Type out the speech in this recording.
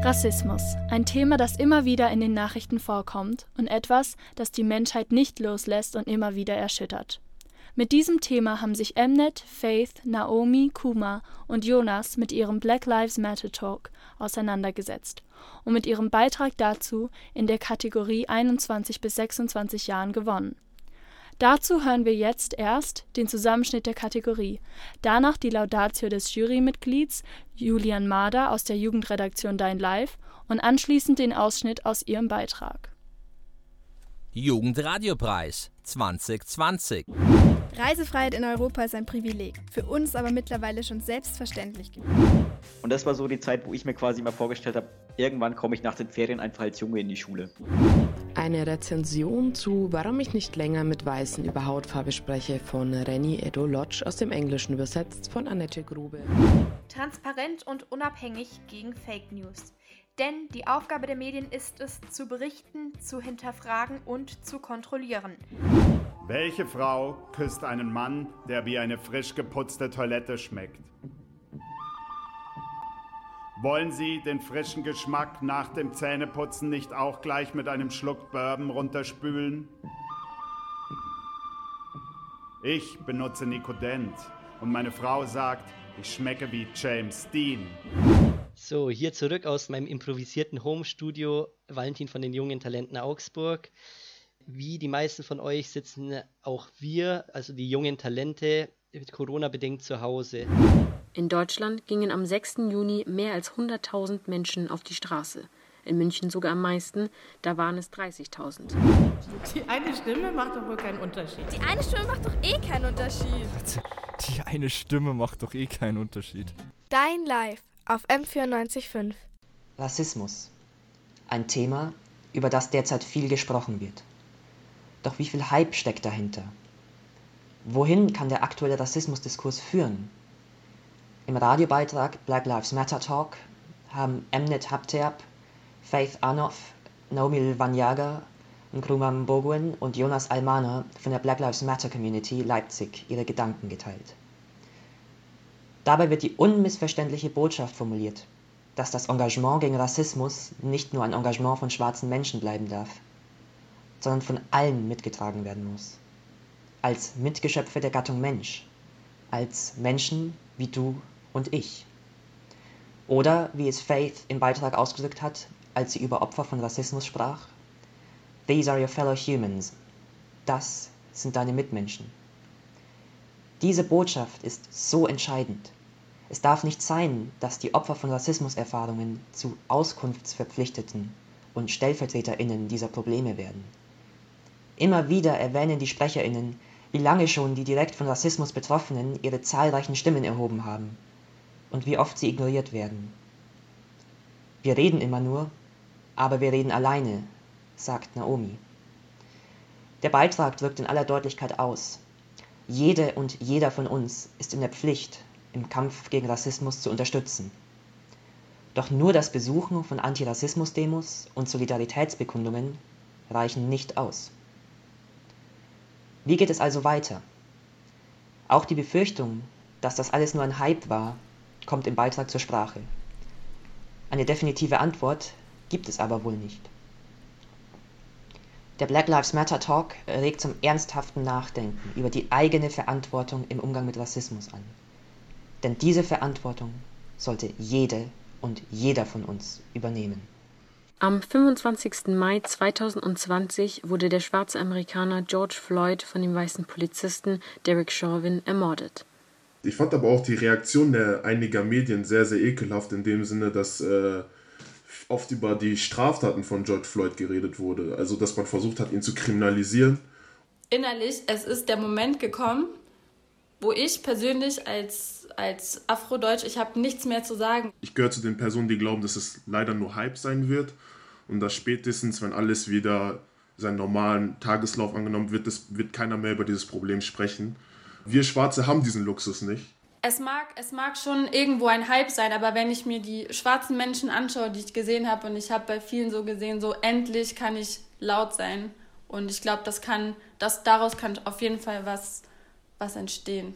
Rassismus, ein Thema, das immer wieder in den Nachrichten vorkommt und etwas, das die Menschheit nicht loslässt und immer wieder erschüttert. Mit diesem Thema haben sich Mnet, Faith, Naomi, Kuma und Jonas mit ihrem Black Lives Matter Talk auseinandergesetzt und mit ihrem Beitrag dazu in der Kategorie 21 bis 26 Jahren gewonnen. Dazu hören wir jetzt erst den Zusammenschnitt der Kategorie, danach die Laudatio des Jurymitglieds Julian Mader aus der Jugendredaktion Dein Live und anschließend den Ausschnitt aus ihrem Beitrag. Jugendradiopreis 2020 Reisefreiheit in Europa ist ein Privileg, für uns aber mittlerweile schon selbstverständlich geworden. Und das war so die Zeit, wo ich mir quasi mal vorgestellt habe, irgendwann komme ich nach den Ferien einfach als Junge in die Schule. Eine Rezension zu Warum ich nicht länger mit Weißen über Hautfarbe spreche von Renny Edo Lodge aus dem Englischen übersetzt von Annette Grube. Transparent und unabhängig gegen Fake News. Denn die Aufgabe der Medien ist es, zu berichten, zu hinterfragen und zu kontrollieren. Welche Frau küsst einen Mann, der wie eine frisch geputzte Toilette schmeckt? Wollen Sie den frischen Geschmack nach dem Zähneputzen nicht auch gleich mit einem Schluck Bourbon runterspülen? Ich benutze Nikodent und meine Frau sagt, ich schmecke wie James Dean. So, hier zurück aus meinem improvisierten Home-Studio, Valentin von den jungen Talenten Augsburg. Wie die meisten von euch sitzen auch wir, also die jungen Talente, Corona-bedingt zu Hause. In Deutschland gingen am 6. Juni mehr als 100.000 Menschen auf die Straße. In München sogar am meisten, da waren es 30.000. Die eine Stimme macht doch wohl keinen Unterschied. Die eine Stimme macht doch eh keinen Unterschied. Die eine Stimme macht doch eh keinen Unterschied. Dein Live auf M945. Rassismus. Ein Thema, über das derzeit viel gesprochen wird. Doch wie viel Hype steckt dahinter? Wohin kann der aktuelle Rassismusdiskurs führen? Im Radiobeitrag Black Lives Matter Talk haben Mnet Habteab, Faith Arnoff, Naomi Vanyaga, Nkrumah Mbogwen und Jonas Almana von der Black Lives Matter Community Leipzig ihre Gedanken geteilt. Dabei wird die unmissverständliche Botschaft formuliert, dass das Engagement gegen Rassismus nicht nur ein Engagement von schwarzen Menschen bleiben darf, sondern von allen mitgetragen werden muss. Als Mitgeschöpfe der Gattung Mensch, als Menschen wie du und ich. Oder wie es Faith im Beitrag ausgedrückt hat, als sie über Opfer von Rassismus sprach, These are your fellow humans. Das sind deine Mitmenschen. Diese Botschaft ist so entscheidend. Es darf nicht sein, dass die Opfer von Rassismuserfahrungen zu Auskunftsverpflichteten und Stellvertreterinnen dieser Probleme werden. Immer wieder erwähnen die Sprecherinnen, wie lange schon die direkt von Rassismus Betroffenen ihre zahlreichen Stimmen erhoben haben und wie oft sie ignoriert werden. Wir reden immer nur, aber wir reden alleine, sagt Naomi. Der Beitrag drückt in aller Deutlichkeit aus. Jede und jeder von uns ist in der Pflicht, im Kampf gegen Rassismus zu unterstützen. Doch nur das Besuchen von Antirassismus-Demos und Solidaritätsbekundungen reichen nicht aus. Wie geht es also weiter? Auch die Befürchtung, dass das alles nur ein Hype war, kommt im Beitrag zur Sprache. Eine definitive Antwort gibt es aber wohl nicht. Der Black Lives Matter Talk regt zum ernsthaften Nachdenken über die eigene Verantwortung im Umgang mit Rassismus an. Denn diese Verantwortung sollte jede und jeder von uns übernehmen. Am 25. Mai 2020 wurde der schwarze Amerikaner George Floyd von dem weißen Polizisten Derek Chauvin ermordet. Ich fand aber auch die Reaktion der einiger Medien sehr, sehr ekelhaft, in dem Sinne, dass äh, oft über die Straftaten von George Floyd geredet wurde. Also, dass man versucht hat, ihn zu kriminalisieren. Innerlich, es ist der Moment gekommen, wo ich persönlich als, als Afrodeutsch, ich habe nichts mehr zu sagen. Ich gehöre zu den Personen, die glauben, dass es leider nur Hype sein wird und dass spätestens, wenn alles wieder seinen normalen Tageslauf angenommen wird, das wird keiner mehr über dieses Problem sprechen. Wir Schwarze haben diesen Luxus nicht. Es mag, es mag schon irgendwo ein Hype sein, aber wenn ich mir die schwarzen Menschen anschaue, die ich gesehen habe, und ich habe bei vielen so gesehen, so endlich kann ich laut sein. Und ich glaube, das kann, das, daraus kann auf jeden Fall was, was entstehen.